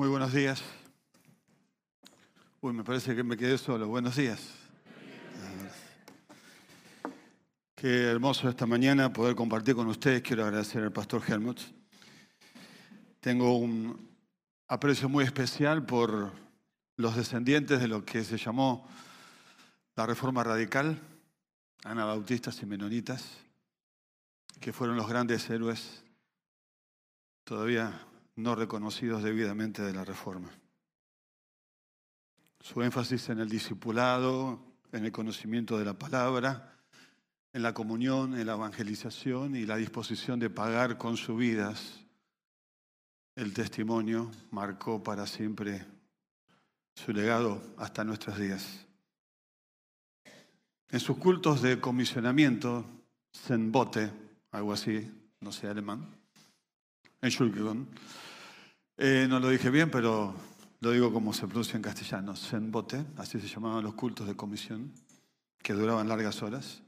Muy buenos días. Uy, me parece que me quedé solo. Buenos días. Qué hermoso esta mañana poder compartir con ustedes. Quiero agradecer al pastor Helmut. Tengo un aprecio muy especial por los descendientes de lo que se llamó la Reforma Radical, anabautistas y menonitas, que fueron los grandes héroes todavía no reconocidos debidamente de la Reforma. Su énfasis en el discipulado, en el conocimiento de la palabra, en la comunión, en la evangelización y la disposición de pagar con sus vidas el testimonio marcó para siempre su legado hasta nuestros días. En sus cultos de comisionamiento, Zenbote, algo así, no sé alemán, en eh, no lo dije bien, pero lo digo como se pronuncia en castellano, Zenbote, así se llamaban los cultos de comisión, que duraban largas horas.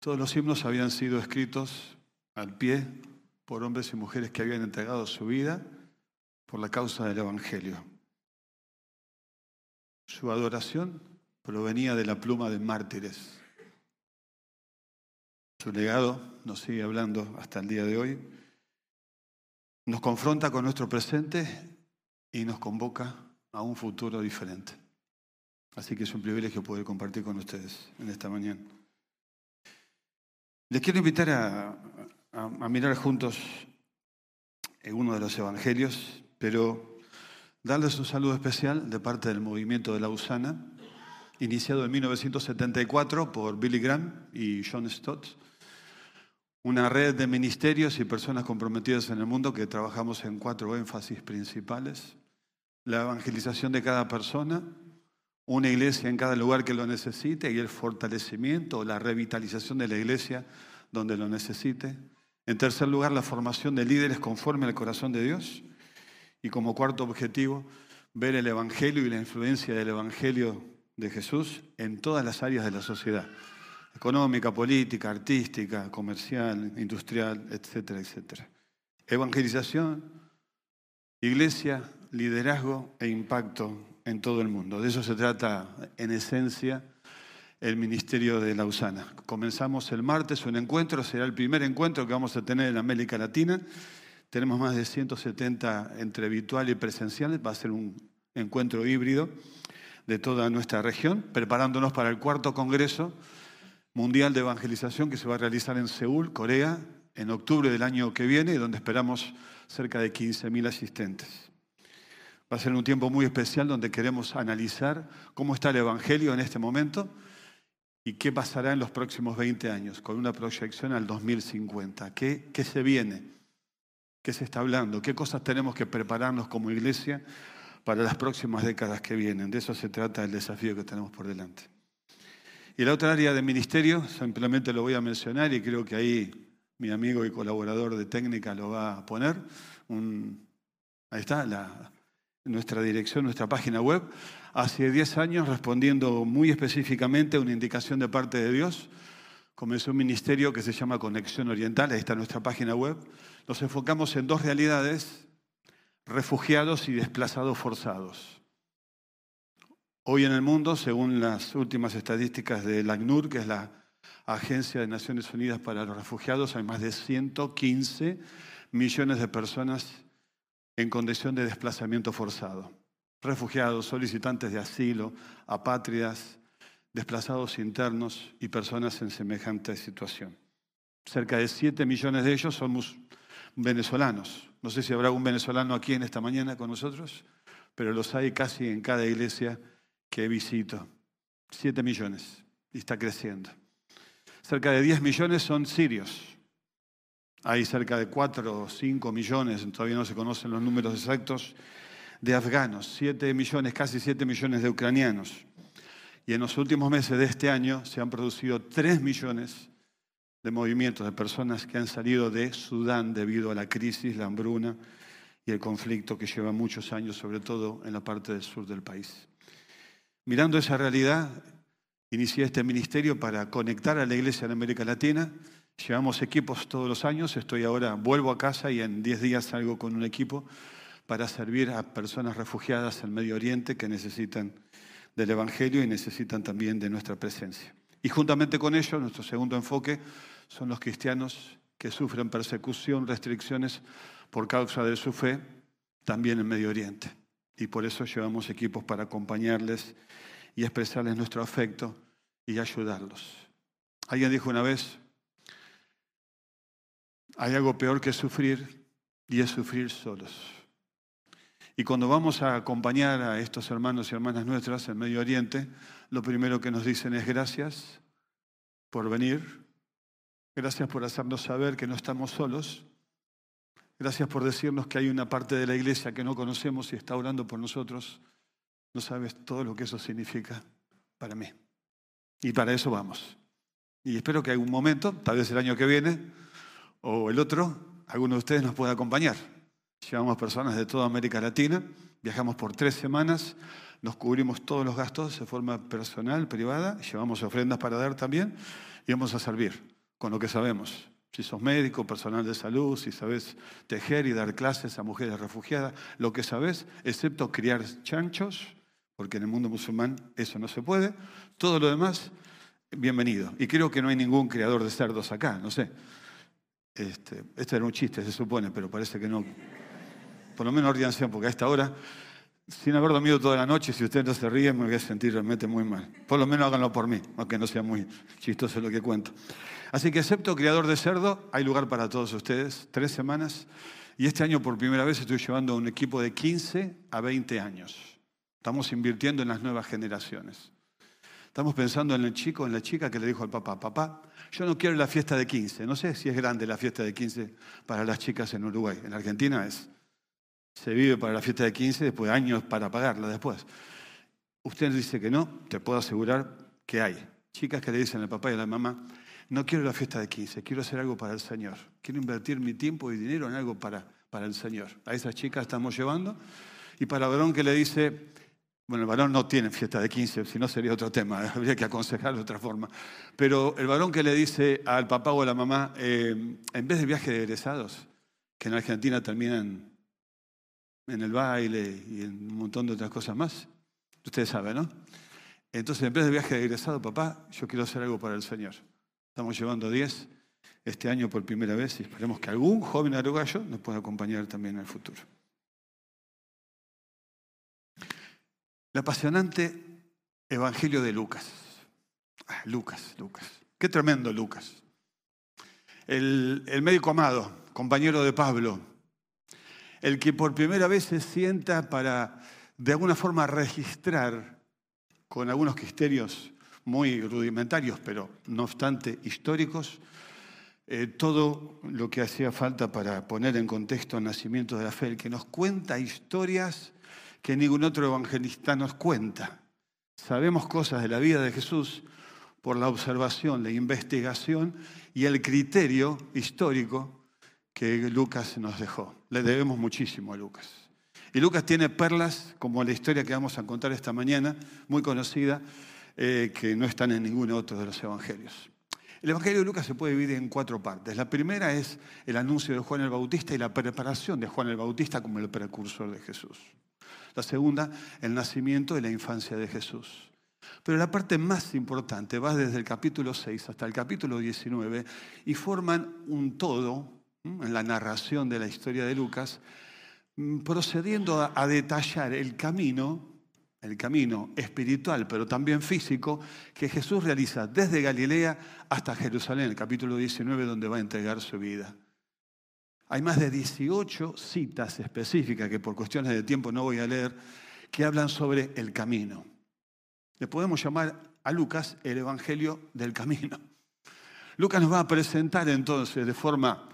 Todos los himnos habían sido escritos al pie por hombres y mujeres que habían entregado su vida por la causa del Evangelio. Su adoración provenía de la pluma de mártires. Su legado nos sigue hablando hasta el día de hoy. Nos confronta con nuestro presente y nos convoca a un futuro diferente. Así que es un privilegio poder compartir con ustedes en esta mañana. Les quiero invitar a, mirar juntos en uno de los evangelios, pero darles un saludo especial de parte del movimiento de la Usana, iniciado en 1974 por Billy Graham y John Stott, una red de ministerios y personas comprometidas en el mundo que trabajamos en cuatro énfasis principales. La evangelización de cada persona, una iglesia en cada lugar que lo necesite y el fortalecimiento, la revitalización de la iglesia donde lo necesite. En tercer lugar, la formación de líderes conforme al corazón de Dios. Y como cuarto objetivo, ver el Evangelio y la influencia del Evangelio de Jesús en todas las áreas de la sociedad, económica, política, artística, comercial, industrial, etcétera, etcétera. Evangelización, iglesia, liderazgo e impacto en todo el mundo. De eso se trata en esencia el Ministerio de Lausana. Comenzamos el martes un encuentro, será el primer encuentro que vamos a tener en América Latina. Tenemos más de 170 entre virtual y presenciales, va a ser un encuentro híbrido de toda nuestra región, preparándonos para el cuarto Congreso Mundial de Evangelización que se va a realizar en Seúl, Corea, en octubre del año que viene, donde esperamos cerca de 15.000 asistentes. Va a ser un tiempo muy especial donde queremos analizar cómo está el Evangelio en este momento y qué pasará en los próximos 20 años, con una proyección al 2050. ¿Qué, ¿Qué, se viene? ¿Qué se está hablando? ¿Qué cosas tenemos que prepararnos como iglesia para las próximas décadas que vienen? De eso se trata el desafío que tenemos por delante. Y la otra área de ministerio, simplemente lo voy a mencionar y creo que ahí mi amigo y colaborador de técnica lo va a poner. ahí está, la, nuestra dirección, nuestra página web hace 10 años respondiendo muy específicamente a una indicación de parte de Dios. Comenzó un ministerio que se llama Conexión Oriental, ahí está nuestra página web. Nos enfocamos en dos realidades, refugiados y desplazados forzados. Hoy en el mundo, según las últimas estadísticas de la ACNUR, que es la Agencia de Naciones Unidas para los Refugiados, hay más de 115 millones de personas en condición de desplazamiento forzado refugiados, solicitantes de asilo, apátridas, desplazados internos y personas en semejante situación. Cerca de 7 millones de ellos somos venezolanos. No sé si habrá algún venezolano aquí en esta mañana con nosotros, pero los hay casi en cada iglesia que visito. 7 millones y está creciendo. Cerca de 10 millones son sirios. Hay cerca de 4 o 5 millones, todavía no se conocen los números exactos, de afganos, 7 millones, casi 7 millones de ucranianos. Y en los últimos meses de este año se han producido 3 millones de movimientos de personas que han salido de Sudán debido a la crisis, la hambruna y el conflicto que lleva muchos años, sobre todo en la parte del sur del país. Mirando esa realidad, inicié este ministerio para conectar a la iglesia en América Latina. Llevamos equipos todos los años, estoy ahora, vuelvo a casa y en 10 días salgo con un equipo para servir a personas refugiadas en Medio Oriente que necesitan del Evangelio y necesitan también de nuestra presencia. Y juntamente con ello, nuestro segundo enfoque son los cristianos que sufren persecución, restricciones por causa de su fe, también en Medio Oriente. Y por eso llevamos equipos para acompañarles y expresarles nuestro afecto y ayudarlos. Alguien dijo una vez, hay algo peor que sufrir y es sufrir solos. Y cuando vamos a acompañar a estos hermanos y hermanas nuestras en Medio Oriente, lo primero que nos dicen es gracias por venir, gracias por hacernos saber que no estamos solos, gracias por decirnos que hay una parte de la iglesia que no conocemos y está orando por nosotros. No sabes todo lo que eso significa para mí. Y para eso vamos. Y espero que algún momento, tal vez el año que viene o el otro, alguno de ustedes nos pueda acompañar. Llevamos personas de toda América Latina, viajamos por tres semanas, nos cubrimos todos los gastos de forma personal, privada, llevamos ofrendas para dar también y vamos a servir con lo que sabemos. Si sos médico, personal de salud, si sabes tejer y dar clases a mujeres refugiadas, lo que sabes, excepto criar chanchos, porque en el mundo musulmán eso no se puede, todo lo demás, bienvenido. Y creo que no hay ningún criador de cerdos acá, no sé. Este, este era un chiste, se supone, pero parece que no. Por lo menos ríanse, porque a esta hora, sin haber dormido toda la noche, si ustedes no se ríen, me voy a sentir realmente muy mal. Por lo menos háganlo por mí, aunque no sea muy chistoso lo que cuento. Así que, excepto criador de cerdo, hay lugar para todos ustedes, tres semanas. Y este año, por primera vez, estoy llevando a un equipo de 15 a 20 años. Estamos invirtiendo en las nuevas generaciones. Estamos pensando en el chico, en la chica que le dijo al papá, papá, yo no quiero la fiesta de 15. No sé si es grande la fiesta de 15 para las chicas en Uruguay. En Argentina es se vive para la fiesta de 15, después de años para pagarla después. Usted dice que no, te puedo asegurar que hay. Chicas que le dicen al papá y a la mamá, no quiero la fiesta de 15, quiero hacer algo para el Señor. Quiero invertir mi tiempo y dinero en algo para, para el Señor. A esas chicas estamos llevando. Y para el varón que le dice, bueno, el varón no tiene fiesta de 15, si no sería otro tema, habría que aconsejarlo de otra forma. Pero el varón que le dice al papá o a la mamá, eh, en vez de viaje de egresados, que en Argentina terminan en el baile y en un montón de otras cosas más. Ustedes saben, ¿no? Entonces, en vez de viaje de egresado, papá, yo quiero hacer algo para el Señor. Estamos llevando 10 este año por primera vez y esperemos que algún joven arugayo nos pueda acompañar también en el futuro. El apasionante Evangelio de Lucas. Ah, Lucas, Lucas. Qué tremendo Lucas. El, el médico amado, compañero de Pablo, el que por primera vez se sienta para, de alguna forma, registrar con algunos criterios muy rudimentarios, pero no obstante históricos, eh, todo lo que hacía falta para poner en contexto el nacimiento de la fe, el que nos cuenta historias que ningún otro evangelista nos cuenta. Sabemos cosas de la vida de Jesús por la observación, la investigación y el criterio histórico que Lucas nos dejó. Le debemos muchísimo a Lucas. Y Lucas tiene perlas, como la historia que vamos a contar esta mañana, muy conocida, eh, que no están en ninguno otro de los evangelios. El Evangelio de Lucas se puede dividir en cuatro partes. La primera es el anuncio de Juan el Bautista y la preparación de Juan el Bautista como el precursor de Jesús. La segunda, el nacimiento y la infancia de Jesús. Pero la parte más importante va desde el capítulo 6 hasta el capítulo 19 y forman un todo en la narración de la historia de Lucas, mm, procediendo a, detallar el camino, el camino espiritual, pero también físico, que Jesús realiza desde Galilea hasta Jerusalén, el capítulo 19, donde va a entregar su vida. Hay más de 18 citas específicas que por cuestiones de tiempo no voy a leer, que hablan sobre el camino. Le podemos llamar a Lucas el Evangelio del Camino. Lucas nos va a presentar entonces de forma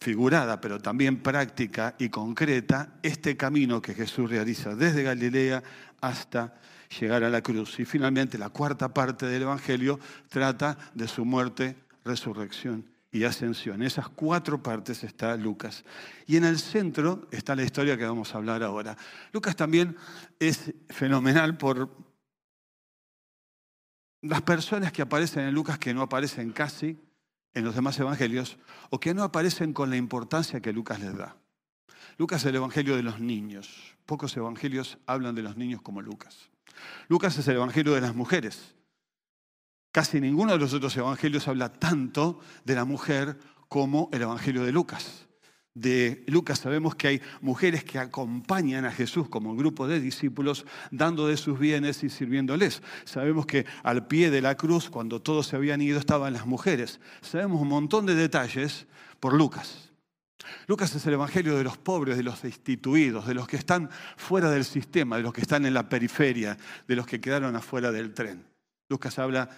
figurada, pero también práctica y concreta, este camino que Jesús realiza desde Galilea hasta llegar a la cruz. Y finalmente la cuarta parte del Evangelio trata de su muerte, resurrección y ascensión. En esas cuatro partes está Lucas. Y en el centro está la historia que vamos a hablar ahora. Lucas también es fenomenal por las personas que aparecen en Lucas que no aparecen casi, en los demás evangelios o que no aparecen con la importancia que Lucas les da. Lucas es el Evangelio de los niños. Pocos evangelios hablan de los niños como Lucas. Lucas es el Evangelio de las mujeres. Casi ninguno de los otros evangelios habla tanto de la mujer como el Evangelio de Lucas de Lucas sabemos que hay mujeres que acompañan a Jesús como grupo de discípulos, dando de sus bienes y sirviéndoles. Sabemos que al pie de la cruz, cuando todos se habían ido, estaban las mujeres. Sabemos un montón de detalles por Lucas. Lucas es el Evangelio de los pobres, de los destituidos, de los que están fuera del sistema, de los que están en la periferia, de los que quedaron afuera del tren. Lucas habla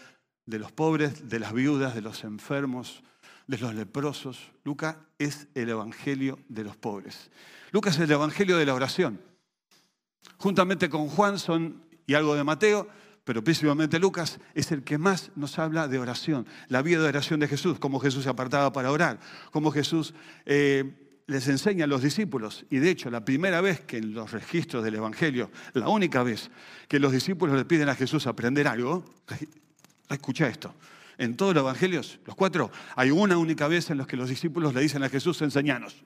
de los pobres, de las viudas, de los enfermos, de los leprosos. Lucas es el Evangelio de los pobres. Lucas es el Evangelio de la oración. Juntamente con Juan son, y algo de Mateo, pero principalmente Lucas es el que más nos habla de oración, la vida de oración de Jesús, cómo Jesús se apartaba para orar, cómo Jesús eh, les enseña a los discípulos. Y de hecho, la primera vez que en los registros del Evangelio, la única vez que los discípulos le piden a Jesús aprender algo, escucha esto, en todos los evangelios, los cuatro, hay una única vez en los que los discípulos le dicen a Jesús, enseñanos.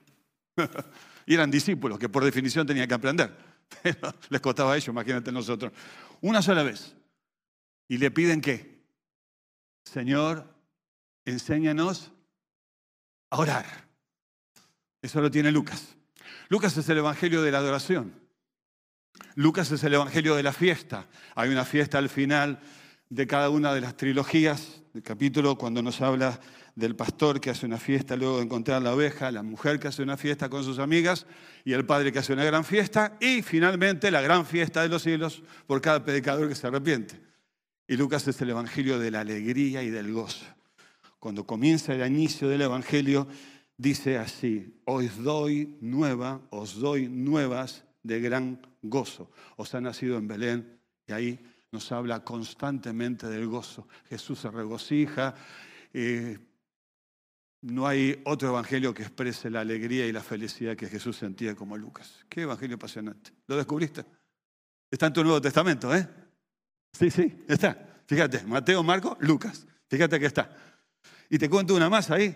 y eran discípulos que por definición tenían que aprender. les costaba a ellos, imagínate nosotros. Una sola vez. Y le piden qué? Señor, enséñanos a orar. Eso lo tiene Lucas. Lucas es el evangelio de la adoración. Lucas es el evangelio de la fiesta. Hay una fiesta al final de cada una de las trilogías el capítulo cuando nos habla del pastor que hace una fiesta luego de encontrar la oveja, la mujer que hace una fiesta con sus amigas y el padre que hace una gran fiesta y finalmente la gran fiesta de los cielos por cada predicador que se arrepiente. Y Lucas es el evangelio de la alegría y del gozo. Cuando comienza el inicio del evangelio dice así, os doy nueva, os doy nuevas de gran gozo. Os ha nacido en Belén y ahí nos habla constantemente del gozo. Jesús se regocija. Eh, no hay otro evangelio que exprese la alegría y la felicidad que Jesús sentía como Lucas. Qué evangelio apasionante. ¿Lo descubriste? Está en tu Nuevo Testamento, ¿eh? Sí, sí, está. Fíjate, Mateo, Marco, Lucas. Fíjate que está. Y te cuento una más ahí.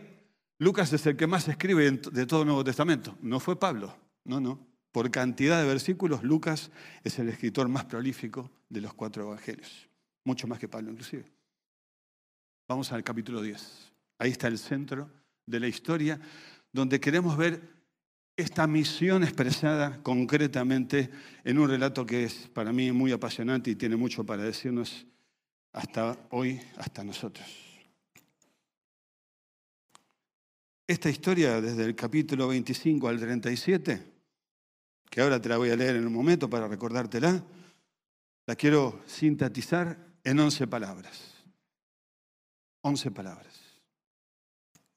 Lucas es el que más escribe de todo el Nuevo Testamento. No fue Pablo, no, no. Por cantidad de versículos, Lucas es el escritor más prolífico de los cuatro evangelios, mucho más que Pablo inclusive. Vamos al capítulo 10. Ahí está el centro de la historia, donde queremos ver esta misión expresada concretamente en un relato que es para mí muy apasionante y tiene mucho para decirnos hasta hoy, hasta nosotros. Esta historia, desde el capítulo 25 al 37, que ahora te la voy a leer en un momento para recordártela, la quiero sintetizar en 11 palabras. 11 palabras.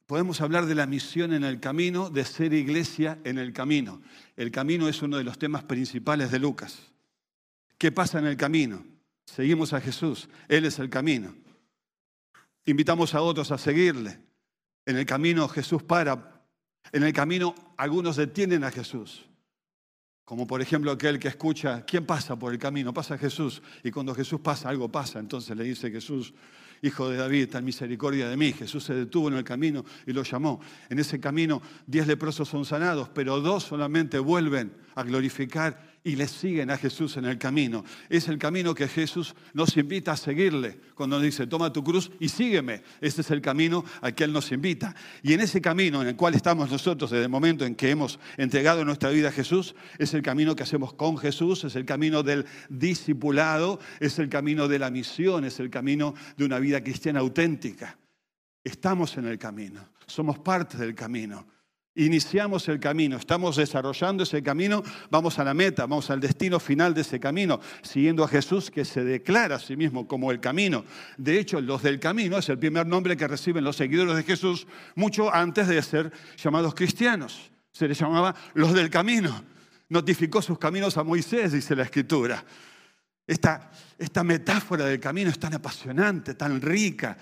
Podemos hablar de la misión en el camino, de ser iglesia en el camino. El camino es uno de los temas principales de Lucas. ¿Qué pasa en el camino? Seguimos a Jesús, Él es el camino. Invitamos a otros a seguirle. En el camino Jesús para. En el camino algunos detienen a Jesús. Como por ejemplo aquel que escucha, ¿quién pasa por el camino? Pasa Jesús. Y cuando Jesús pasa, algo pasa. Entonces le dice Jesús, Hijo de David, ten misericordia de mí. Jesús se detuvo en el camino y lo llamó. En ese camino diez leprosos son sanados, pero dos solamente vuelven a glorificar y le siguen a Jesús en el camino. Es el camino que Jesús nos invita a seguirle cuando nos dice, toma tu cruz y sígueme. Ese es el camino al que Él nos invita. Y en ese camino en el cual estamos nosotros desde el momento en que hemos entregado nuestra vida a Jesús, es el camino que hacemos con Jesús, es el camino del discipulado, es el camino de la misión, es el camino de una vida cristiana auténtica. Estamos en el camino, somos parte del camino. Iniciamos el camino, estamos desarrollando ese camino, vamos a la meta, vamos al destino final de ese camino, siguiendo a Jesús que se declara a sí mismo como el camino. De hecho, los del camino es el primer nombre que reciben los seguidores de Jesús mucho antes de ser llamados cristianos. Se les llamaba los del camino. Notificó sus caminos a Moisés, dice la escritura. Esta, esta metáfora del camino es tan apasionante, tan rica,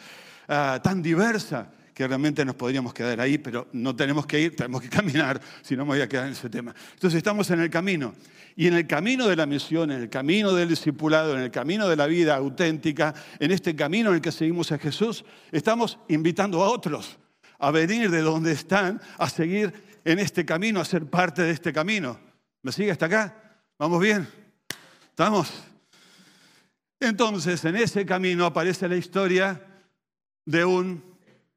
ah, tan diversa que realmente nos podríamos quedar ahí, pero no tenemos que ir, tenemos que caminar, si no me voy a quedar en ese tema. Entonces estamos en el camino. Y en el camino de la misión, en el camino del discipulado, en el camino de la vida auténtica, en este camino en el que seguimos a Jesús, estamos invitando a otros a venir de donde están, a seguir en este camino, a ser parte de este camino. ¿Me sigue hasta acá? ¿Vamos bien? ¿Estamos? Entonces, en ese camino aparece la historia de un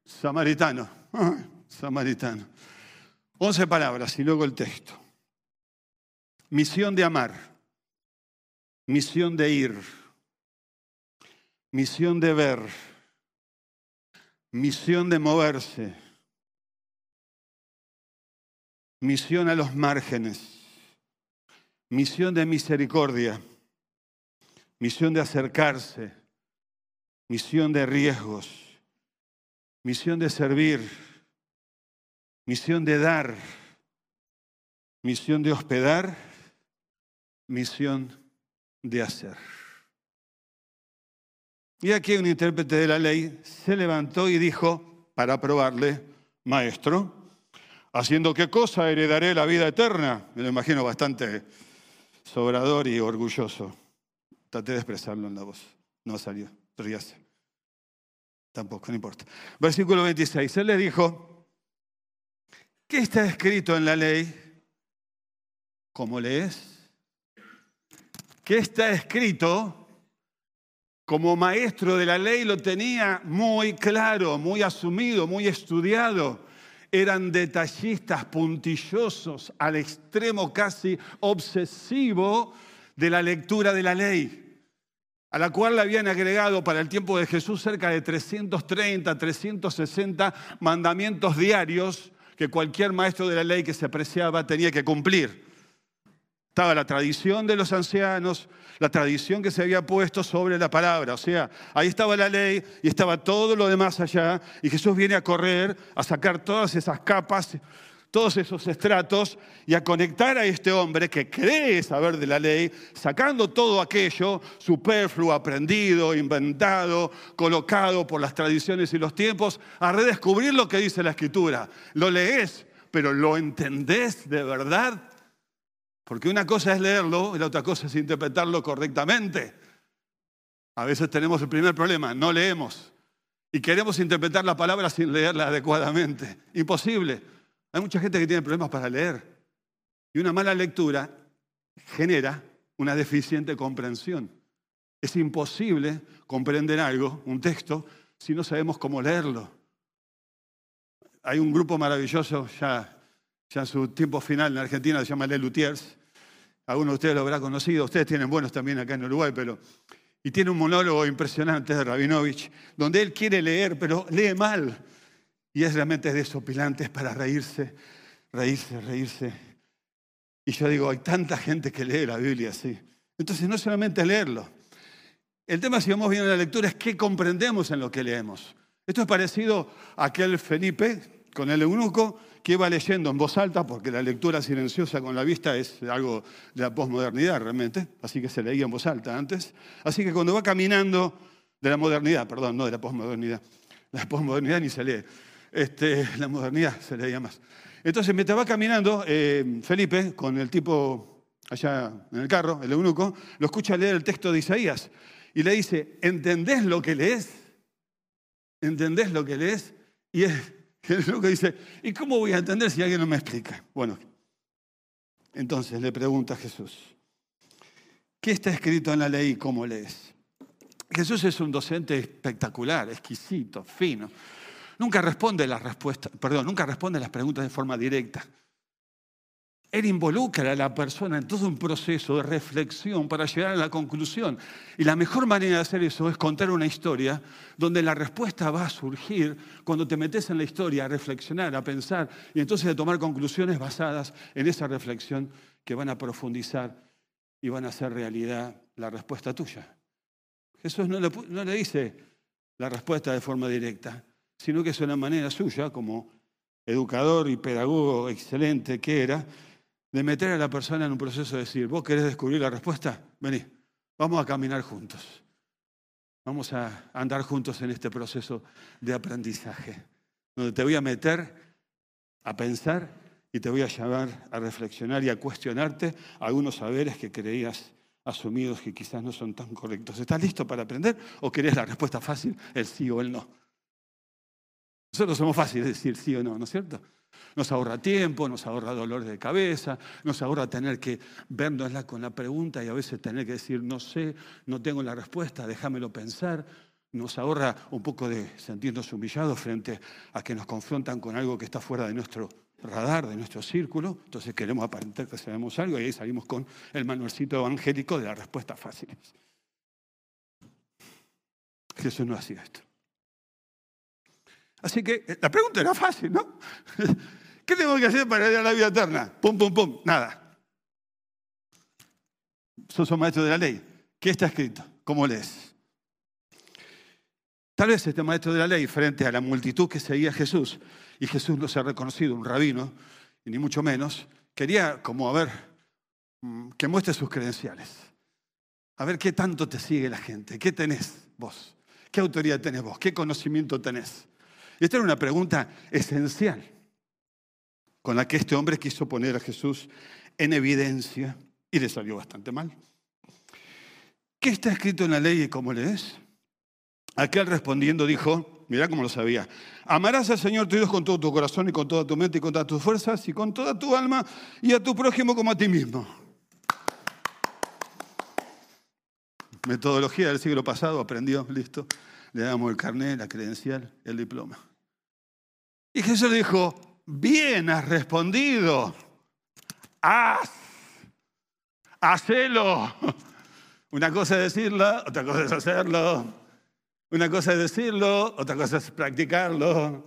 samaritano. samaritano. Once palabras y luego el texto. Misión de amar, misión de ir, misión de ver, misión de moverse, misión a los márgenes, misión de misericordia, misión de acercarse, misión de riesgos, misión de servir, misión de dar, misión de hospedar, misión de hacer. Y aquí un intérprete de la ley se levantó y dijo, para probarle, maestro, haciendo qué cosa heredaré la vida eterna. Me lo imagino bastante sobrador y orgulloso. Traté de expresarlo en la voz. No salió, ríase. Tampoco, no importa. Versículo 26. Él le dijo, ¿qué está escrito en la ley? ¿Cómo lees? ¿Qué está escrito? Como maestro de la ley lo tenía muy claro, muy asumido, muy estudiado. Eran detallistas, puntillosos, al extremo casi obsesivo de la lectura de la ley a la cual le habían agregado para el tiempo de Jesús cerca de 330, 360 mandamientos diarios que cualquier maestro de la ley que se apreciaba tenía que cumplir. Estaba la tradición de los ancianos, la tradición que se había puesto sobre la palabra. O sea, ahí estaba la ley y estaba todo lo demás allá. Y Jesús viene a correr, a sacar todas esas capas todos esos estratos y a conectar a este hombre que cree saber de la ley, sacando todo aquello superfluo, aprendido, inventado, colocado por las tradiciones y los tiempos, a redescubrir lo que dice la escritura. Lo lees, pero ¿lo entendés de verdad? Porque una cosa es leerlo y la otra cosa es interpretarlo correctamente. A veces tenemos el primer problema, no leemos. Y queremos interpretar la palabra sin leerla adecuadamente. Imposible. Hay mucha gente que tiene problemas para leer. Y una mala lectura genera una deficiente comprensión. Es imposible comprender algo, un texto, si no sabemos cómo leerlo. Hay un grupo maravilloso ya, en su tiempo final en Argentina, se llama Le Lutiers. Algunos de ustedes lo habrán conocido, ustedes tienen buenos también acá en Uruguay, pero... Y tiene un monólogo impresionante de Rabinovich, donde él quiere leer, pero lee mal. Y es realmente desopilante, es para reírse, reírse, reírse. Y yo digo, hay tanta gente que lee la Biblia así. Entonces no solamente leerlo. El tema, si vamos bien en la lectura, es qué comprendemos en lo que leemos. Esto es parecido a aquel Felipe con el eunuco que iba leyendo en voz alta, porque la lectura silenciosa con la vista es algo de la posmodernidad realmente, así que se leía en voz alta antes. Así que cuando va caminando de la modernidad, perdón, no de la posmodernidad, la posmodernidad ni se lee, este, la modernidad se leía más. Entonces, mientras va caminando, eh, Felipe, con el tipo allá en el carro, el eunuco, lo escucha leer el texto de Isaías y le dice, ¿entendés lo que lees? ¿Entendés lo que lees? Y el eunuco dice, ¿y cómo voy a entender si alguien no me explica? Bueno, entonces le pregunta a Jesús, ¿qué está escrito en la ley y cómo lees? Jesús es un docente espectacular, exquisito, fino. Nunca responde las respuestas, perdón, nunca responde las preguntas de forma directa. Él involucra a la persona en todo un proceso de reflexión para llegar a la conclusión. Y la mejor manera de hacer eso es contar una historia donde la respuesta va a surgir cuando te metes en la historia a reflexionar, a pensar y entonces a tomar conclusiones basadas en esa reflexión que van a profundizar y van a hacer realidad la respuesta tuya. Jesús no le, no le dice la respuesta de forma directa sino que es una manera suya, como educador y pedagogo excelente que era, de meter a la persona en un proceso de decir, ¿vos querés descubrir la respuesta? Vení, vamos a caminar juntos. Vamos a andar juntos en este proceso de aprendizaje, donde te voy a meter a pensar y te voy a llevar a reflexionar y a cuestionarte algunos saberes que creías asumidos que quizás no son tan correctos. ¿Estás listo para aprender o querés la respuesta fácil, el sí o el no? Nosotros somos fáciles de decir sí o no, ¿no es cierto? Nos ahorra tiempo, nos ahorra dolores de cabeza, nos ahorra tener que vernos con la pregunta y a veces tener que decir, no sé, no tengo la respuesta, déjamelo pensar. Nos ahorra un poco de sentirnos humillados frente a que nos confrontan con algo que está fuera de nuestro radar, de nuestro círculo. Entonces queremos aparentar que sabemos algo y ahí salimos con el manualcito evangélico de las respuestas fáciles. Jesús no hacía esto. Así que eh, la pregunta era fácil, ¿no? ¿Qué tengo que hacer para ir a la vida eterna? Pum, pum, pum, nada. Sos un maestro de la ley. ¿Qué está escrito? ¿Cómo lees? Tal vez este maestro de la ley, frente a la multitud que seguía a Jesús, y Jesús no se ha reconocido un rabino, ni mucho menos, quería como a ver, mm, que muestre sus credenciales. A ver qué tanto te sigue la gente, qué tenés vos, qué autoridad tenés vos, qué conocimiento tenés. Esta era una pregunta esencial con la que este hombre quiso poner a Jesús en evidencia y le salió bastante mal. ¿Qué está escrito en la ley y cómo lees? Aquel respondiendo dijo, mira cómo lo sabía, amarás al Señor tu Dios con todo tu corazón y con toda tu mente y con todas tus fuerzas y con toda tu alma y a tu prójimo como a ti mismo. Metodología del siglo pasado, aprendió, listo. Le damos el carnet, la credencial, el diploma. Y Jesús dijo, bien has respondido. Haz, hacelo. Una cosa es decirlo, otra cosa es hacerlo. Una cosa es decirlo, otra cosa es practicarlo.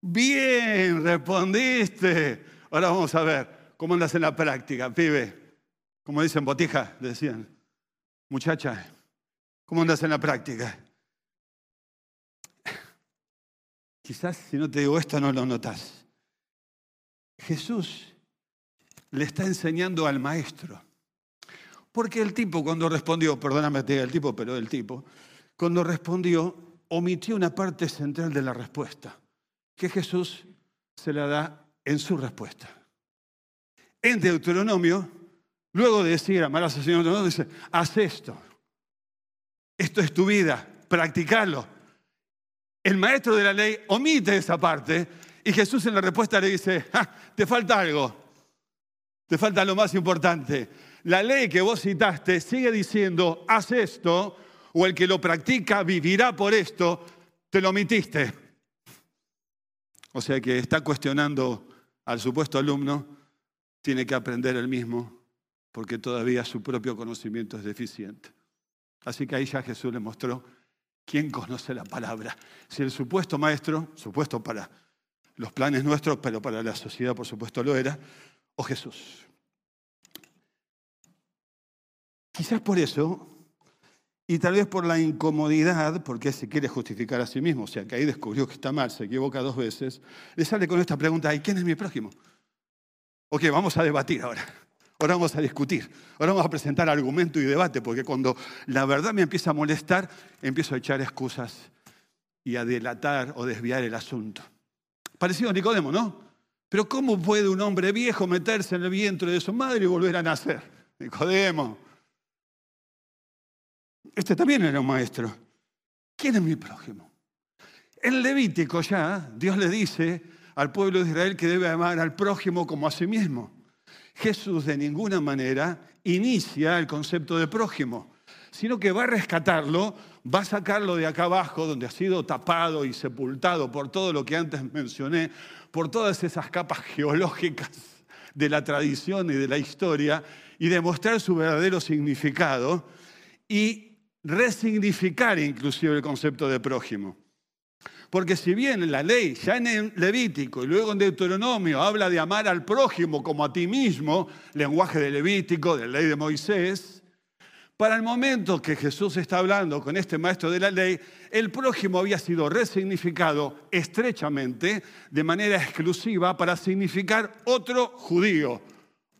Bien, respondiste. Ahora vamos a ver cómo andas en la práctica, pibe. Como dicen botija, decían. Muchacha, ¿cómo andas en la práctica? Quizás si no te digo esto no lo notas. Jesús le está enseñando al maestro. Porque el tipo cuando respondió, perdóname te el tipo, pero el tipo, cuando respondió, omitió una parte central de la respuesta, que Jesús se la da en su respuesta. En Deuteronomio, luego de decir amarás al Señor, dice, haz esto. Esto es tu vida, practicalo el maestro de la ley omite esa parte y Jesús en la respuesta le dice, te falta algo, te falta lo más importante. La ley que vos citaste sigue diciendo, haz esto, o el que lo practica vivirá por esto, te lo omitiste. O sea que está cuestionando al supuesto alumno, tiene que aprender el mismo, porque todavía su propio conocimiento es deficiente. Así que ahí ya Jesús le mostró ¿Quién conoce la palabra? Si el supuesto maestro, supuesto para los planes nuestros, pero para la sociedad por supuesto lo era, o Jesús. Quizás por eso, y tal vez por la incomodidad, porque se quiere justificar a sí mismo, o sea que ahí descubrió que está mal, se equivoca dos veces, le sale con esta pregunta, ¿y quién es mi prójimo? Ok, vamos a debatir ahora. Ahora vamos a discutir, ahora vamos a presentar argumento y debate, porque cuando la verdad me empieza a molestar, empiezo a echar excusas y a delatar o desviar el asunto. Parecido a Nicodemo, ¿no? Pero ¿cómo puede un hombre viejo meterse en el vientre de su madre y volver a nacer? Nicodemo. Este también era un maestro. ¿Quién es mi prójimo? En Levítico ya Dios le dice al pueblo de Israel que debe amar al prójimo como a sí mismo. Jesús de ninguna manera inicia el concepto de prójimo, sino que va a rescatarlo, va a sacarlo de acá abajo, donde ha sido tapado y sepultado por todo lo que antes mencioné, por todas esas capas geológicas de la tradición y de la historia, y demostrar su verdadero significado y resignificar inclusive el concepto de prójimo. Porque si bien la ley, ya en Levítico y luego en Deuteronomio, habla de amar al prójimo como a ti mismo, lenguaje de Levítico, de la ley de Moisés, para el momento que Jesús está hablando con este maestro de la ley, el prójimo había sido resignificado estrechamente, de manera exclusiva, para significar otro judío,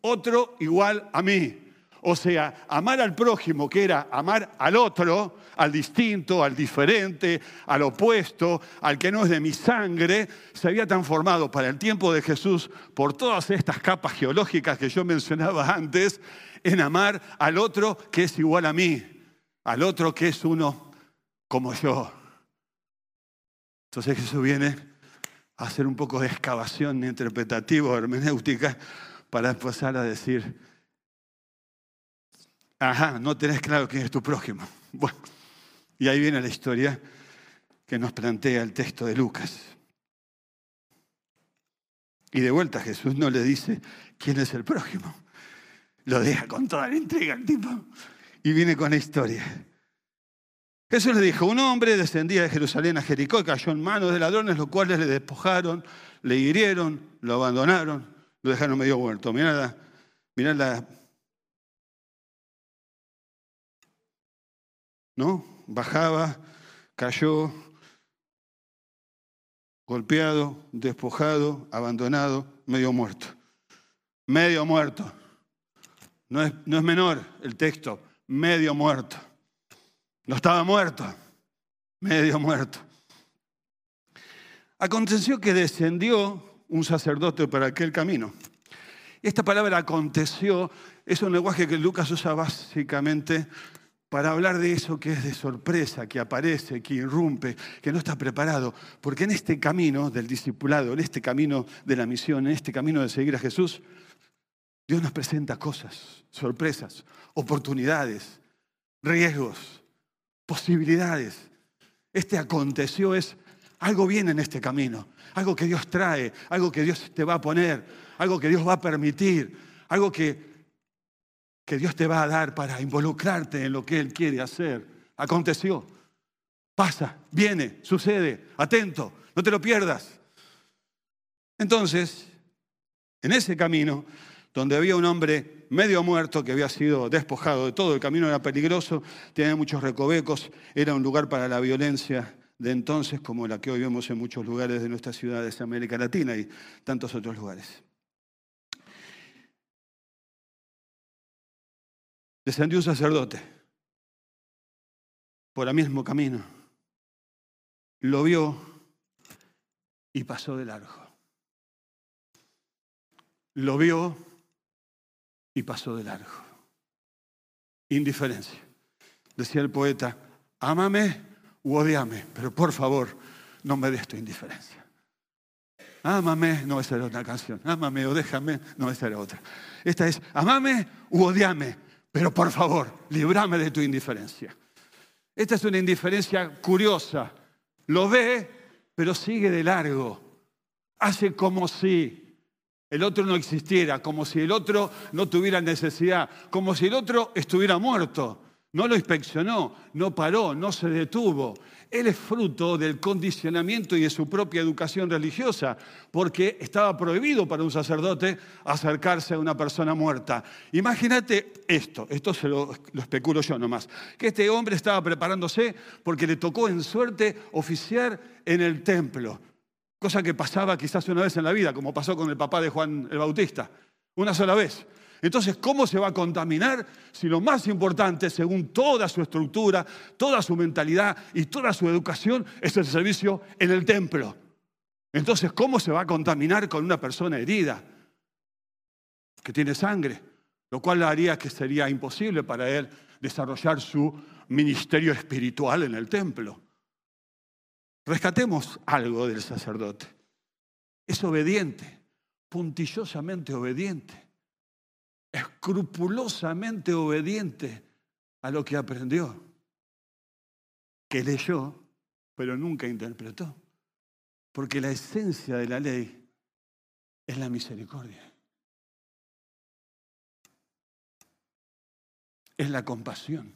otro igual a mí. O sea, amar al prójimo, que era amar al otro, al distinto, al diferente, al opuesto, al que no es de mi sangre, se había transformado para el tiempo de Jesús por todas estas capas geológicas que yo mencionaba antes, en amar al otro que es igual a mí, al otro que es uno como yo. Entonces Jesús viene hacer un poco de excavación interpretativa hermenéutica para empezar a decir, ajá, no tenés claro quién es tu prójimo. Bueno, y ahí viene la historia que nos plantea el texto de Lucas. Y de vuelta Jesús no le dice quién es el prójimo. Lo deja con toda la intriga el tipo. Y viene con la historia. Jesús le dijo, un hombre descendía de Jerusalén a Jericó y cayó en manos de ladrones, los cuales le despojaron, le hirieron, lo abandonaron, lo dejaron medio muerto. Mirá la, mirá. ¿No? Bajaba, cayó, golpeado, despojado, abandonado, medio muerto. Medio muerto. No es, no es menor el texto, medio muerto. No estaba muerto, medio muerto. Aconteció que descendió un sacerdote para aquel camino. Esta palabra aconteció es un lenguaje que Lucas usa básicamente para hablar de eso que es de sorpresa, que aparece, que irrumpe, que no está preparado. Porque en este camino del discipulado, en este camino de la misión, en este camino de seguir a Jesús, Dios nos presenta cosas, sorpresas, oportunidades, riesgos, posibilidades. Este aconteció es algo viene en este camino, algo que Dios trae, algo que Dios te va a poner, algo que Dios va a permitir, algo que que Dios te va a dar para involucrarte en lo que Él quiere hacer. Aconteció, pasa, viene, sucede, atento, no te lo pierdas. Entonces, en ese camino, donde había un hombre medio muerto que había sido despojado de todo, el camino era peligroso, tenía muchos recovecos, era un lugar para la violencia de entonces como la que hoy vemos en muchos lugares de nuestras ciudades de América Latina y tantos otros lugares. Descendió un sacerdote por el mismo camino. Lo vio y pasó de largo. Lo vio y pasó de largo. Indiferencia. Decía el poeta, ámame u odiame, pero por favor, no me des tu indiferencia. Ámame, no va a ser otra canción. Ámame o déjame, no va a ser otra. Esta es, amame u odiame, pero por favor, librame de tu indiferencia. Esta es una indiferencia curiosa. Lo ve, pero sigue de largo. Hace como si el otro no existiera, como si el otro no tuviera necesidad, como si el otro estuviera muerto. No lo inspeccionó, no paró, no se detuvo. Él es fruto del condicionamiento y de su propia educación religiosa, porque estaba prohibido para un sacerdote acercarse a una persona muerta. Imagínate esto, esto se lo, lo, especulo yo nomás, que este hombre estaba preparándose porque le tocó en suerte oficiar en el templo, cosa que pasaba quizás una vez en la vida, como pasó con el papá de Juan el Bautista, una sola vez. Entonces, ¿cómo se va a contaminar si lo más importante, según toda su estructura, toda su mentalidad y toda su educación, es el servicio en el templo? Entonces, ¿cómo se va a contaminar con una persona herida que tiene sangre? Lo cual haría que sería imposible para él desarrollar su ministerio espiritual en el templo. Rescatemos algo del sacerdote. Es obediente, puntillosamente obediente escrupulosamente obediente a lo que aprendió, que leyó, pero nunca interpretó. Porque la esencia de la ley es la misericordia. Es la compasión.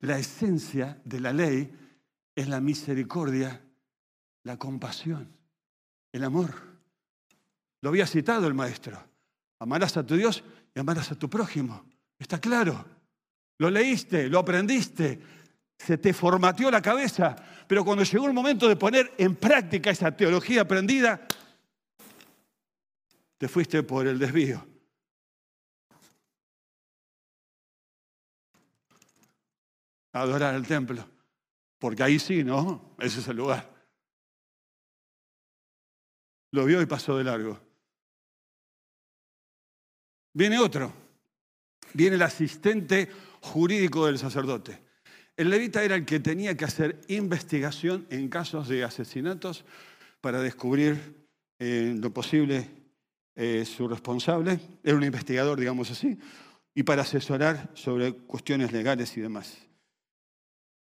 La esencia de la ley es la misericordia, la compasión, el amor. Lo había citado el maestro. Amarás a tu Dios y amarás a tu prójimo. Está claro. Lo leíste, lo aprendiste, se te formateó la cabeza, pero cuando llegó el momento de poner en práctica esa teología aprendida, te fuiste por el desvío. adorar el templo, porque ahí sí, ¿no? Ese es el lugar. Lo vio y pasó de largo. Viene otro. Viene el asistente jurídico del sacerdote. El levita era el que tenía que hacer investigación en casos de asesinatos para descubrir eh, lo posible eh, su responsable. Era un investigador, digamos así, y para asesorar sobre cuestiones legales y demás.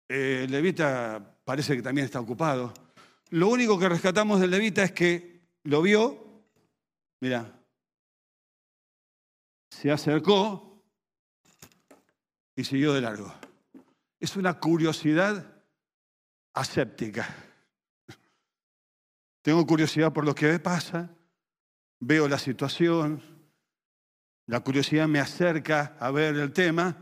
El levita parece que también está ocupado. Lo único que rescatamos del levita es que lo vio, mira, se acercó y siguió de largo. Es una curiosidad aséptica. Tengo curiosidad por lo que pasa, veo la situación, la curiosidad me acerca a ver el tema,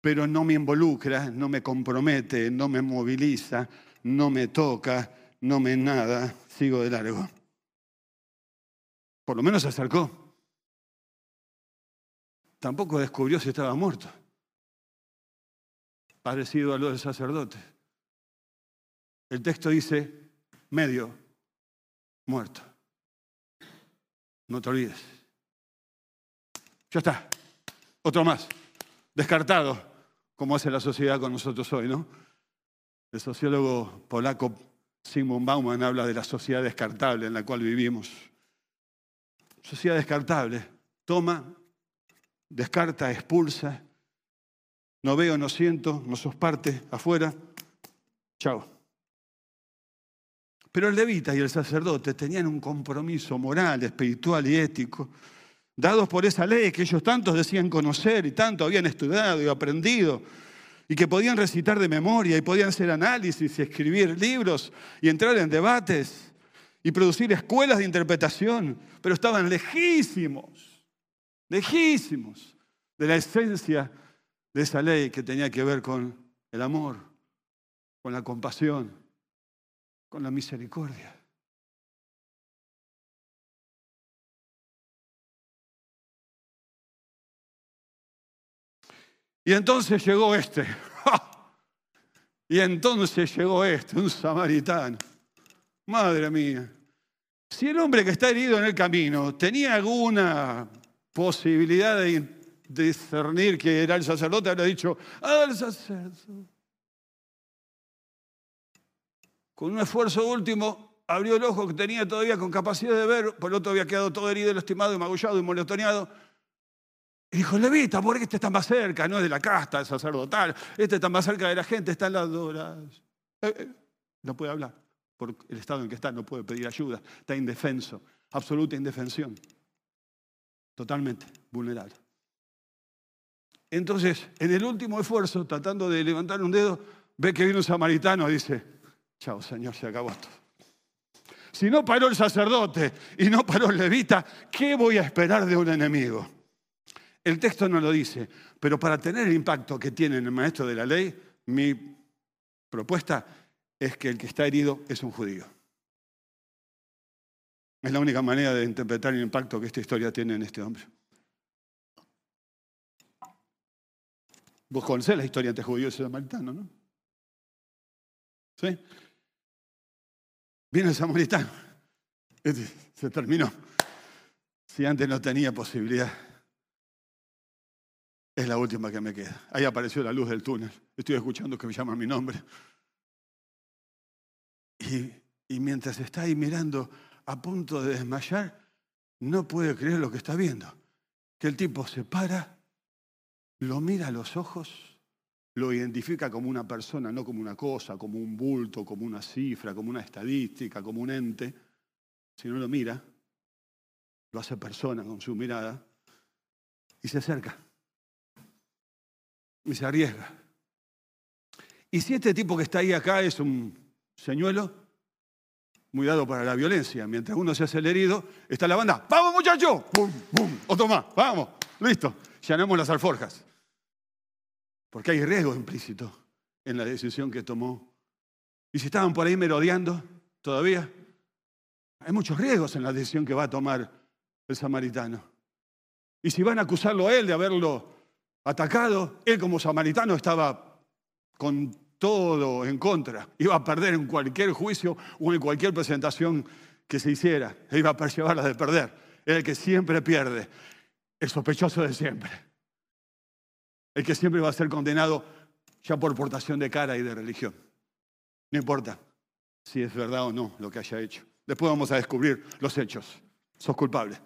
pero no me involucra, no me compromete, no me moviliza, no me toca, no me nada, sigo de largo. Por lo menos se acercó. Tampoco descubrió si estaba muerto, parecido a lo del sacerdote. El texto dice, medio muerto. No te olvides. Ya está. Otro más. Descartado, como hace la sociedad con nosotros hoy, ¿no? El sociólogo polaco Simon Bauman habla de la sociedad descartable en la cual vivimos. Sociedad descartable. Toma, descarta, expulsa. No veo, no siento, no sos parte, afuera. Chao. Pero el levita y el sacerdote tenían un compromiso moral, espiritual y ético, dados por esa ley que ellos tantos decían conocer y tanto habían estudiado y aprendido, y que podían recitar de memoria y podían hacer análisis y escribir libros y entrar en debates y producir escuelas de interpretación, pero estaban lejísimos, lejísimos de la esencia de esa ley que tenía que ver con el amor, con la compasión, con la misericordia. Y entonces llegó este. Y entonces llegó este, un samaritano. Madre mía. Si el hombre que está herido en el camino tenía alguna posibilidad de discernir que era el sacerdote, habría dicho, ah, el sacerdote. Con un esfuerzo último, abrió el ojo que tenía todavía con capacidad de ver, por el otro había quedado todo herido, lastimado, y magullado y moletoneado. Y dijo, Levita, ¿por qué este está más cerca? No es de la casta sacerdotal, este está más cerca de la gente, está en la adoración. Eh, eh, no puede hablar, por el estado en que está, no puede pedir ayuda, está indefenso, absoluta indefensión, totalmente vulnerable. Entonces, en el último esfuerzo, tratando de levantar un dedo, ve que viene un samaritano y dice, chao Señor, se acabó esto. Si no paró el sacerdote y no paró el levita, ¿qué voy a esperar de un enemigo? El texto no lo dice, pero para tener el impacto que tiene en el maestro de la ley, mi propuesta es que el que está herido es un judío. Es la única manera de interpretar el impacto que esta historia tiene en este hombre. Vos conocés la historia entre judíos y samaritano, ¿no? ¿Sí? Viene el samaritano. Este se terminó. Si antes no tenía posibilidad es la última que me queda. Ahí apareció la luz del túnel. Estoy escuchando que me llaman mi nombre. Y, y mientras está ahí mirando a punto de desmayar, no puede creer lo que está viendo. Que el tipo se para, lo mira a los ojos, lo identifica como una persona, no como una cosa, como un bulto, como una cifra, como una estadística, como un ente, sino lo mira, lo hace persona con su mirada y se acerca y se arriesga. Y si este tipo que está ahí acá es un señuelo, muy dado para la violencia, mientras uno se hace el herido, está la banda, vamos muchachos, ¡Bum, bum! otro más, vamos, listo, llenamos las alforjas. Porque hay riesgo implícito en la decisión que tomó. Y si estaban por ahí merodeando todavía, hay muchos riesgos en la decisión que va a tomar el samaritano. Y si van a acusarlo a él de haberlo atacado, él como samaritano estaba con todo en contra, iba a perder en cualquier juicio o en cualquier presentación que se hiciera, e iba a perseverarla de perder. Era el que siempre pierde, el sospechoso de siempre, el que siempre va a ser condenado ya por portación de cara y de religión. No importa si es verdad o no lo que haya hecho. Después vamos a descubrir los hechos. Sos culpable.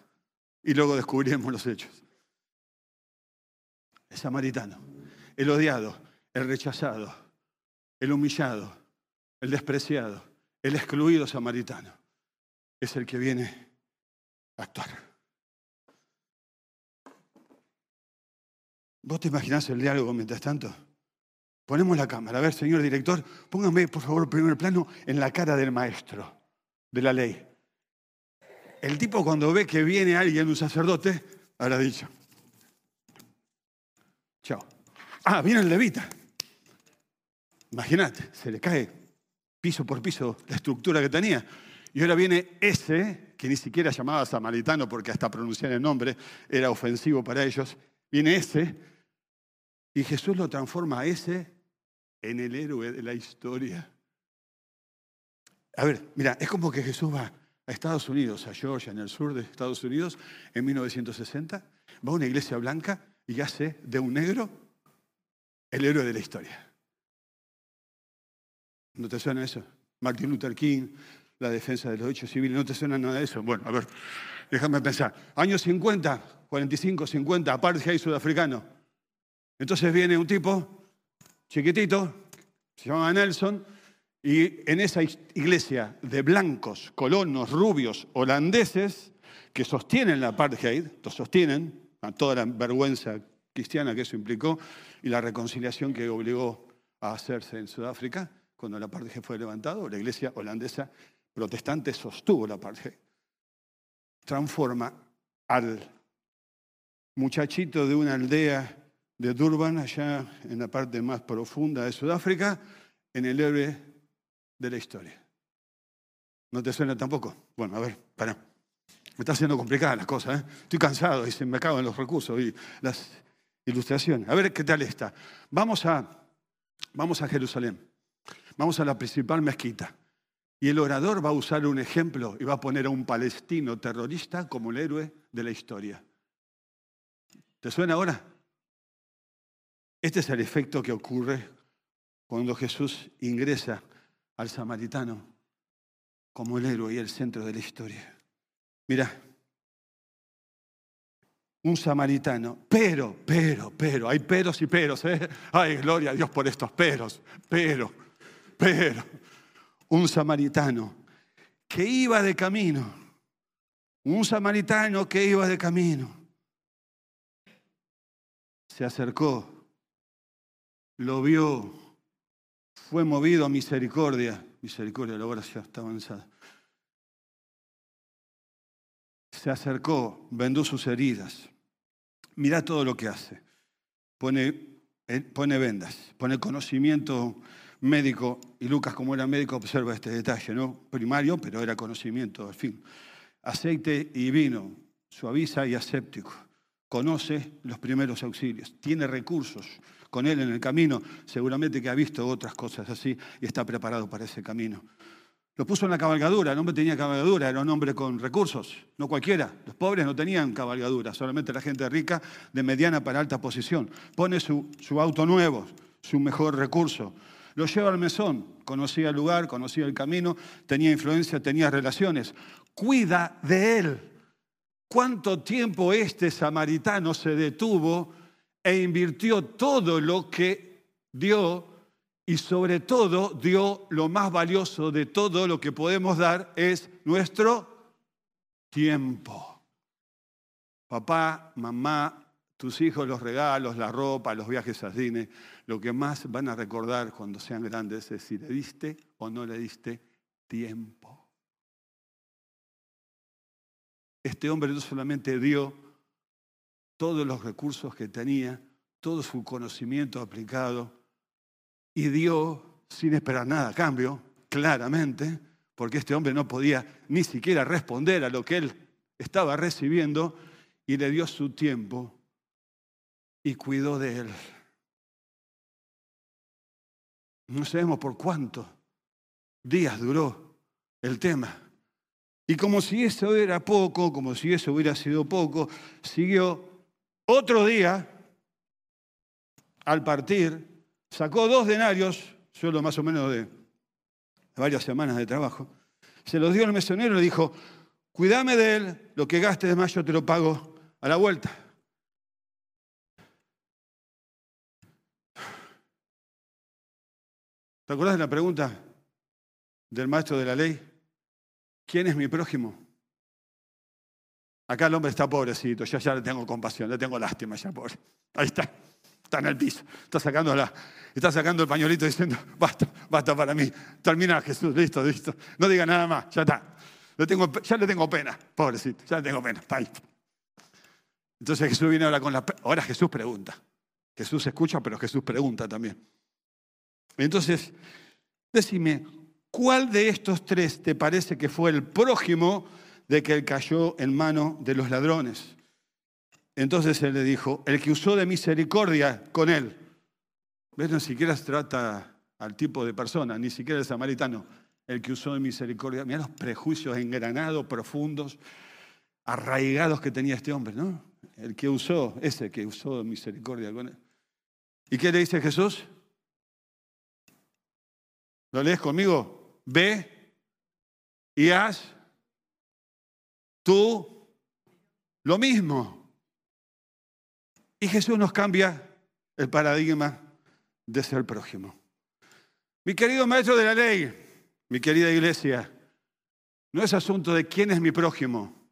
Y luego descubriremos los hechos. El samaritano, el odiado, el rechazado, el humillado, el despreciado, el excluido samaritano, es el que viene a actuar. ¿Vos te imaginás el diálogo mientras tanto? Ponemos la cámara. A ver, señor director, póngame por favor primer plano en la cara del maestro de la ley. El tipo cuando ve que viene alguien, un sacerdote, habrá dicho, chao. Ah, viene el levita. Imagínate, se le cae piso por piso la estructura que tenía. Y ahora viene ese, que ni siquiera llamaba samaritano porque hasta pronunciar el nombre era ofensivo para ellos. Viene ese, y Jesús lo transforma a ese en el héroe de la historia. A ver, mira, es como que Jesús va a Estados Unidos, a Georgia, en el sur de Estados Unidos, en 1960, va a una iglesia blanca y hace de un negro el héroe de la historia. ¿No te suena eso? Martin Luther King, la defensa de los derechos civiles, ¿no te suena nada de eso? Bueno, a ver, déjame pensar. Años 50, 45, 50, apartheid sudafricano. Entonces viene un tipo chiquitito, se llama Nelson, y en esa iglesia de blancos, colonos, rubios, holandeses, que sostienen la apartheid, lo sostienen, a toda la vergüenza cristiana que eso implicó, y la reconciliación que obligó a hacerse en Sudáfrica, cuando la apartheid fue levantado, la iglesia holandesa protestante sostuvo la apartheid. Transforma al muchachito de una aldea de Durban, allá en la parte más profunda de Sudáfrica, en el héroe de la historia. ¿No te suena tampoco? Bueno, a ver, para. Me está haciendo complicada las cosas, ¿eh? Estoy cansado y se me acaban los recursos y las ilustraciones. A ver qué tal está. Vamos a, vamos a Jerusalén. Vamos a la principal mezquita. Y el orador va a usar un ejemplo y va a poner a un palestino terrorista como el héroe de la historia. ¿Te suena ahora? Este es el efecto que ocurre cuando Jesús ingresa al samaritano como el héroe y el centro de la historia. Mira, un samaritano, pero, pero, pero, hay peros y peros, ¿eh? Ay, gloria a Dios por estos peros, pero, pero, un samaritano que iba de camino, un samaritano que iba de camino, se acercó lo vio, fue movido a misericordia. Misericordia, la ya está avanzada. Se acercó, vendó sus heridas. Mira todo lo que hace. Pone, eh, pone vendas, pone conocimiento médico, y Lucas como era médico observa este detalle, ¿no? Primario, pero era conocimiento, al fin. Aceite y vino, suaviza y aséptico. Conoce los primeros auxilios, tiene recursos, con él en el camino, seguramente que ha visto otras cosas así y está preparado para ese camino. Lo puso en la cabalgadura, el hombre tenía cabalgadura, era un hombre con recursos, no cualquiera. Los pobres no tenían cabalgadura, solamente la gente rica de mediana para alta posición. Pone su, su auto nuevo, su mejor recurso. Lo lleva al mesón, conocía el lugar, conocía el camino, tenía influencia, tenía relaciones. Cuida de él. ¿Cuánto tiempo este samaritano se detuvo e invirtió todo lo que dio y sobre todo dio lo más valioso de todo lo que podemos dar es nuestro tiempo. Papá, mamá, tus hijos, los regalos, la ropa, los viajes a cine, lo que más van a recordar cuando sean grandes es si le diste o no le diste tiempo. Este hombre no solamente dio todos los recursos que tenía, todo su conocimiento aplicado, y dio, sin esperar nada a cambio, claramente, porque este hombre no podía ni siquiera responder a lo que él estaba recibiendo, y le dio su tiempo y cuidó de él. No sabemos por cuántos días duró el tema. Y como si eso era poco, como si eso hubiera sido poco, siguió otro día, al partir, sacó dos denarios, suelo más o menos de varias semanas de trabajo, se los dio al mesonero y le dijo, cuídame de él, lo que gastes de más yo te lo pago a la vuelta. ¿Te acuerdas de la pregunta del maestro de la ley? ¿Quién es mi prójimo? Acá el hombre está pobrecito, ya le tengo compasión, le tengo lástima ya, pobre. Ahí está, está en el piso, está sacando, la, está sacando el pañuelito diciendo, basta, basta para mí, termina Jesús, listo, listo. No diga nada más, ya está. ya le tengo pena, pobrecito, ya le tengo pena, está ahí. Entonces Jesús viene ahora con la... Ahora Jesús pregunta. Jesús escucha, pero Jesús pregunta también. Entonces, decime, ¿cuál de estos tres te parece que fue el prójimo de que él cayó en mano de los ladrones? Entonces él le dijo, el que usó de misericordia con él. ¿Ves? Ni siquiera se trata al tipo de persona, ni siquiera el samaritano. El que usó de misericordia. Mira los prejuicios engranados, profundos, arraigados que tenía este hombre, ¿no? El que usó, ese que usó de misericordia con él. ¿Y qué le dice Jesús? ¿Lo lees conmigo? Ve y haz tú lo mismo. Y Jesús nos cambia el paradigma de ser prójimo. Mi querido maestro de la ley, mi querida iglesia, no es asunto de quién es mi prójimo.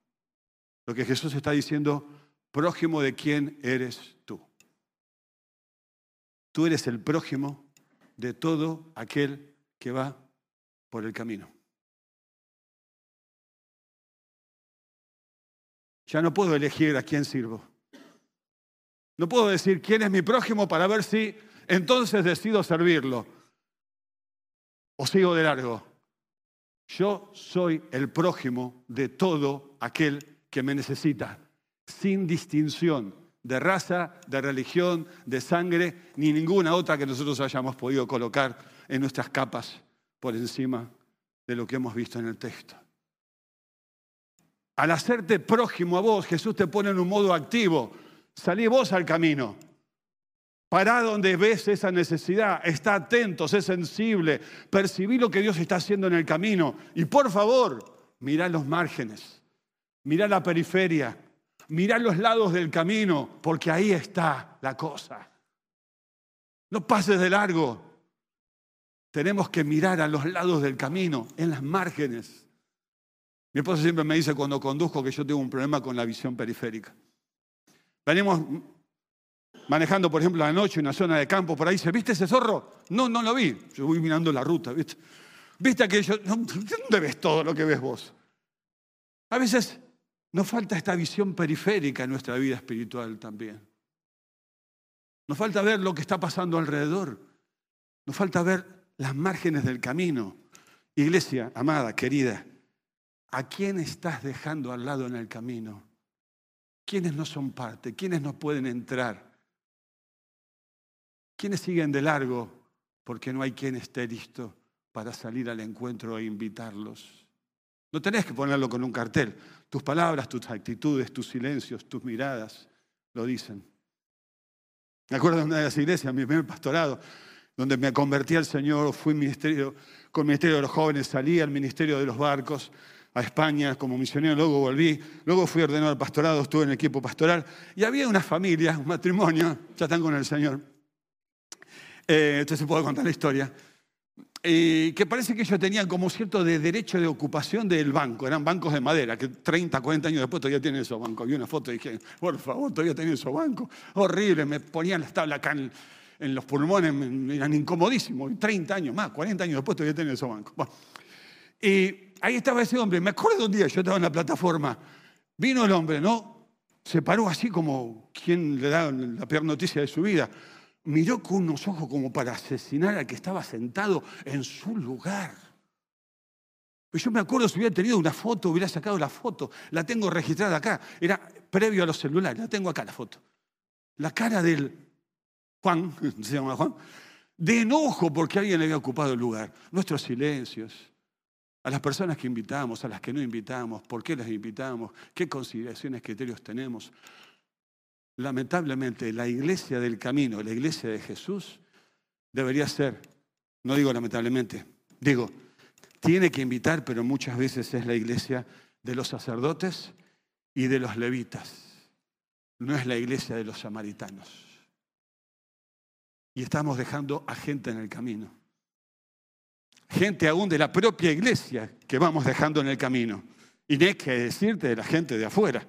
Lo que Jesús está diciendo, prójimo de quién eres tú. Tú eres el prójimo de todo aquel que va por el camino. Ya no puedo elegir a quién sirvo. No puedo decir quién es mi prójimo para ver si entonces decido servirlo o sigo de largo. Yo soy el prójimo de todo aquel que me necesita, sin distinción de raza, de religión, de sangre, ni ninguna otra que nosotros hayamos podido colocar en nuestras capas por encima de lo que hemos visto en el texto. Al hacerte prójimo a vos, Jesús te pone en un modo activo. Salí vos al camino. Pará donde ves esa necesidad. Está atento, sé sensible. Percibí lo que Dios está haciendo en el camino. Y por favor, mirá los márgenes. Mirá la periferia. Mirá los lados del camino, porque ahí está la cosa. No pases de largo. Tenemos que mirar a los lados del camino, en las márgenes. Mi esposa siempre me dice cuando conduzco que yo tengo un problema con la visión periférica. Venimos manejando, por ejemplo, la noche una zona de campo, por ahí dice, ¿viste ese zorro? No, no lo vi. Yo voy mirando la ruta, ¿viste? ¿Viste aquello? ¿Dónde ves todo lo que ves vos? A veces nos falta esta visión periférica en nuestra vida espiritual también. Nos falta ver lo que está pasando alrededor. Nos falta ver las márgenes del camino. Iglesia, amada, querida, ¿a quién estás dejando al lado en el camino? ¿Quiénes no son parte? ¿Quiénes no pueden entrar? ¿Quiénes siguen de largo porque no hay quien esté listo para salir al encuentro e invitarlos? No tenés que ponerlo con un cartel. Tus palabras, tus actitudes, tus silencios, tus miradas lo dicen. Me acuerdo de una de las iglesias, mi primer pastorado, donde me convertí al Señor, fui ministerio, con el Ministerio de los Jóvenes, salí al Ministerio de los Barcos a España como misionero, luego volví, luego fui ordenado al pastorado, estuve en el equipo pastoral, y había una familia, un matrimonio, ya están con el Señor, eh, entonces se puede contar la historia, que parece que ellos tenían como cierto de derecho de ocupación del banco, eran bancos de madera, que 30, 40 años después todavía tienen esos bancos. Vi una foto y dije, por favor, todavía tienen esos bancos. Horrible, me ponían la tabla acá en, en los pulmones eran incomodísimos, 30 años más, 40 años después todavía tenía esos bancos. y ahí estaba ese hombre, me acuerdo un día, yo estaba en la plataforma, vino el hombre, ¿no? Se paró así como quien le da la peor noticia de su vida. Miró con unos ojos como para asesinar al que estaba sentado en su lugar. Yo me acuerdo si hubiera tenido una foto, hubiera sacado la foto. La tengo registrada acá. Era previo a los celulares. La tengo acá la foto. La cara del Juan, se llama Juan, de enojo porque alguien le había ocupado el lugar. Nuestros silencios, a las personas que invitamos, a las que no invitamos, por qué las invitamos, qué consideraciones, criterios tenemos. Lamentablemente, la iglesia del camino, la iglesia de Jesús, debería ser, no digo lamentablemente, digo, tiene que invitar, pero muchas veces es la iglesia de los sacerdotes y de los levitas. No es la iglesia de los samaritanos. Y estamos dejando a gente en el camino. Gente aún de la propia iglesia que vamos dejando en el camino. Y no hay que decirte de la gente de afuera.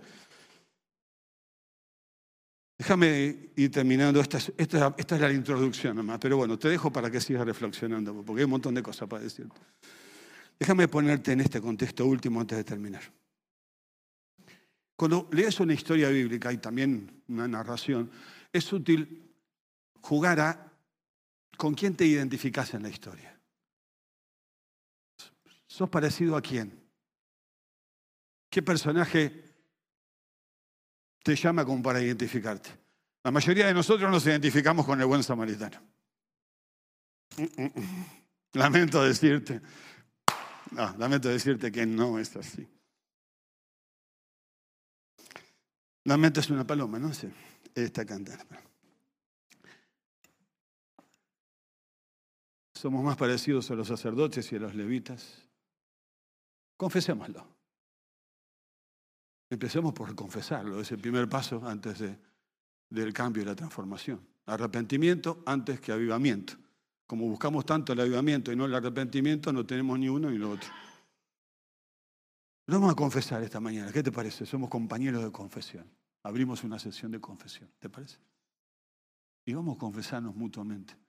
Déjame ir terminando, esta, esta, esta, es la introducción nomás, pero bueno, te dejo para que sigas reflexionando, porque hay un montón de cosas para decirte. Déjame ponerte en este contexto último antes de terminar. Cuando lees una historia bíblica y también una narración, es útil jugar a con quién te identificas en la historia. ¿Sos parecido a quién? ¿Qué personaje te llama como para identificarte? La mayoría de nosotros nos identificamos con el buen samaritano. Lamento decirte, no, lamento decirte que no es así. Lamento es una paloma, no sé, está cantando. Somos más parecidos a los sacerdotes y a los levitas. Confesémoslo. Empecemos por confesarlo, es el primer paso antes del cambio y la transformación. Arrepentimiento antes que avivamiento. Como buscamos tanto el avivamiento y no el arrepentimiento, no tenemos ni uno ni lo otro. Lo vamos a confesar esta mañana. ¿Qué te parece? Somos compañeros de confesión. Abrimos una sesión de confesión. ¿Te parece? Y vamos a confesarnos mutuamente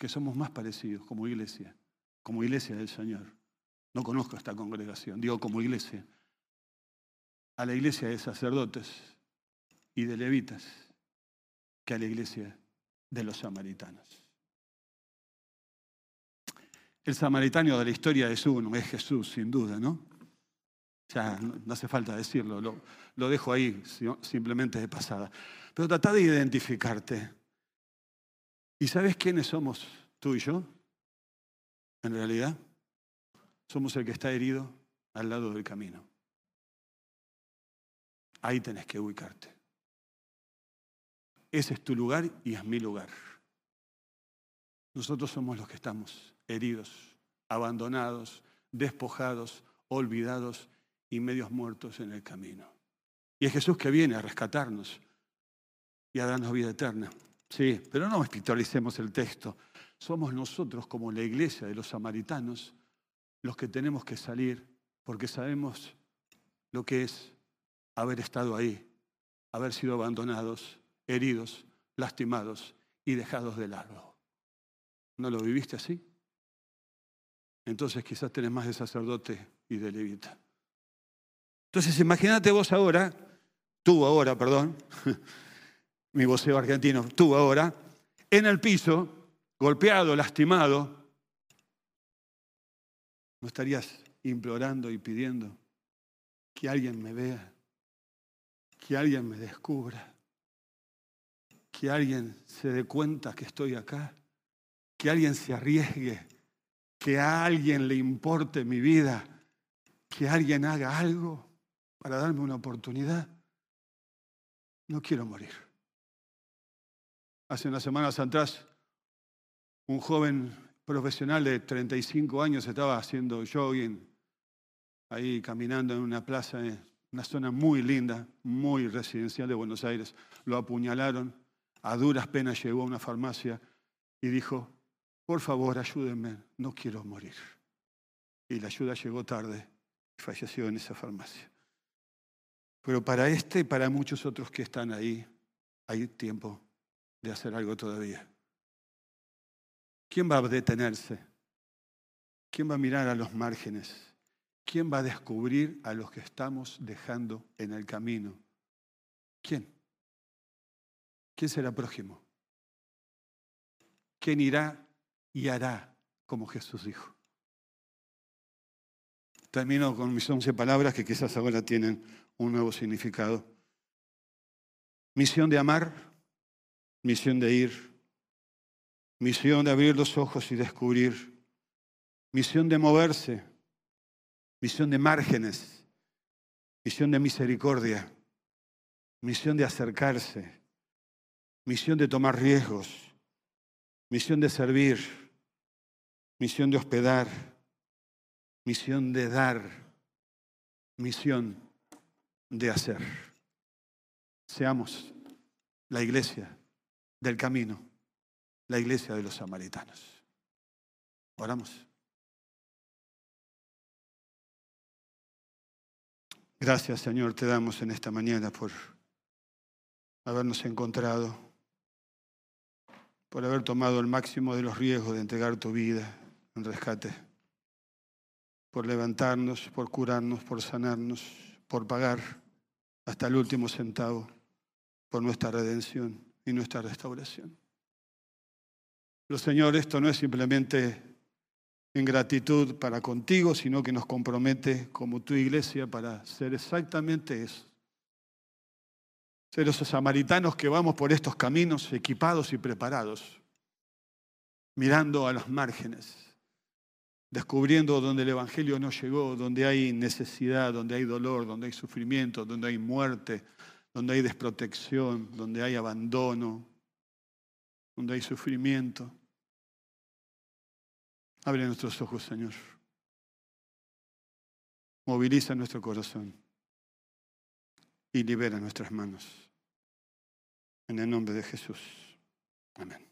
que somos más parecidos como iglesia, como iglesia del Señor. No conozco esta congregación, digo como iglesia, a la iglesia de sacerdotes y de levitas que a la iglesia de los samaritanos. El samaritano de la historia es uno, es Jesús, sin duda, ¿no? Ya no hace falta decirlo, lo, lo dejo ahí simplemente de pasada. Pero trata de identificarte. ¿Y sabes quiénes somos tú y yo? En realidad, somos el que está herido al lado del camino. Ahí tenés que ubicarte. Ese es tu lugar y es mi lugar. Nosotros somos los que estamos heridos, abandonados, despojados, olvidados y medios muertos en el camino. Y es Jesús que viene a rescatarnos y a darnos vida eterna. Sí, pero no espiritualicemos el texto. Somos nosotros como la iglesia de los samaritanos los que tenemos que salir porque sabemos lo que es haber estado ahí, haber sido abandonados, heridos, lastimados y dejados de lado. ¿No lo viviste así? Entonces quizás tenés más de sacerdote y de levita. Entonces imagínate vos ahora, tú ahora, perdón, mi voceo argentino, tú ahora, en el piso, golpeado, lastimado, ¿no estarías implorando y pidiendo que alguien me vea, que alguien me descubra, que alguien se dé cuenta que estoy acá, que alguien se arriesgue, que a alguien le importe mi vida, que alguien haga algo? para darme una oportunidad. No quiero morir. Hace unas semanas atrás, un joven profesional de 35 años estaba haciendo jogging, ahí caminando en una plaza, en una zona muy linda, muy residencial de Buenos Aires. Lo apuñalaron, a duras penas llegó a una farmacia y dijo, por favor, ayúdenme, no quiero morir. Y la ayuda llegó tarde y falleció en esa farmacia. Pero para este y para muchos otros que están ahí, hay tiempo de hacer algo todavía. ¿Quién va a detenerse? ¿Quién va a mirar a los márgenes? ¿Quién va a descubrir a los que estamos dejando en el camino? ¿Quién? ¿Quién será próximo? ¿Quién irá y hará como Jesús dijo? Termino con mis once palabras que quizás ahora tienen un nuevo significado. Misión de amar, misión de ir, misión de abrir los ojos y descubrir, misión de moverse, misión de márgenes, misión de misericordia, misión de acercarse, misión de tomar riesgos, misión de servir, misión de hospedar, misión de dar, misión de hacer. Seamos la iglesia del camino, la iglesia de los samaritanos. Oramos. Gracias, Señor, te damos en esta mañana por habernos encontrado, por haber tomado el máximo de los riesgos de entregar tu vida en rescate, por levantarnos, por curarnos, por sanarnos, por pagar hasta el último centavo por nuestra redención y nuestra restauración. Pero Señor, esto no es simplemente en gratitud para contigo, sino que nos compromete como tu iglesia para ser exactamente eso. Ser esos samaritanos que vamos por estos caminos equipados y preparados, mirando a los márgenes, descubriendo donde el Evangelio no llegó, donde hay necesidad, donde hay dolor, donde hay sufrimiento, donde hay muerte, donde hay desprotección, donde hay abandono, donde hay sufrimiento. Abre nuestros ojos, Señor. Moviliza nuestro corazón y libera nuestras manos. En el nombre de Jesús. Amén.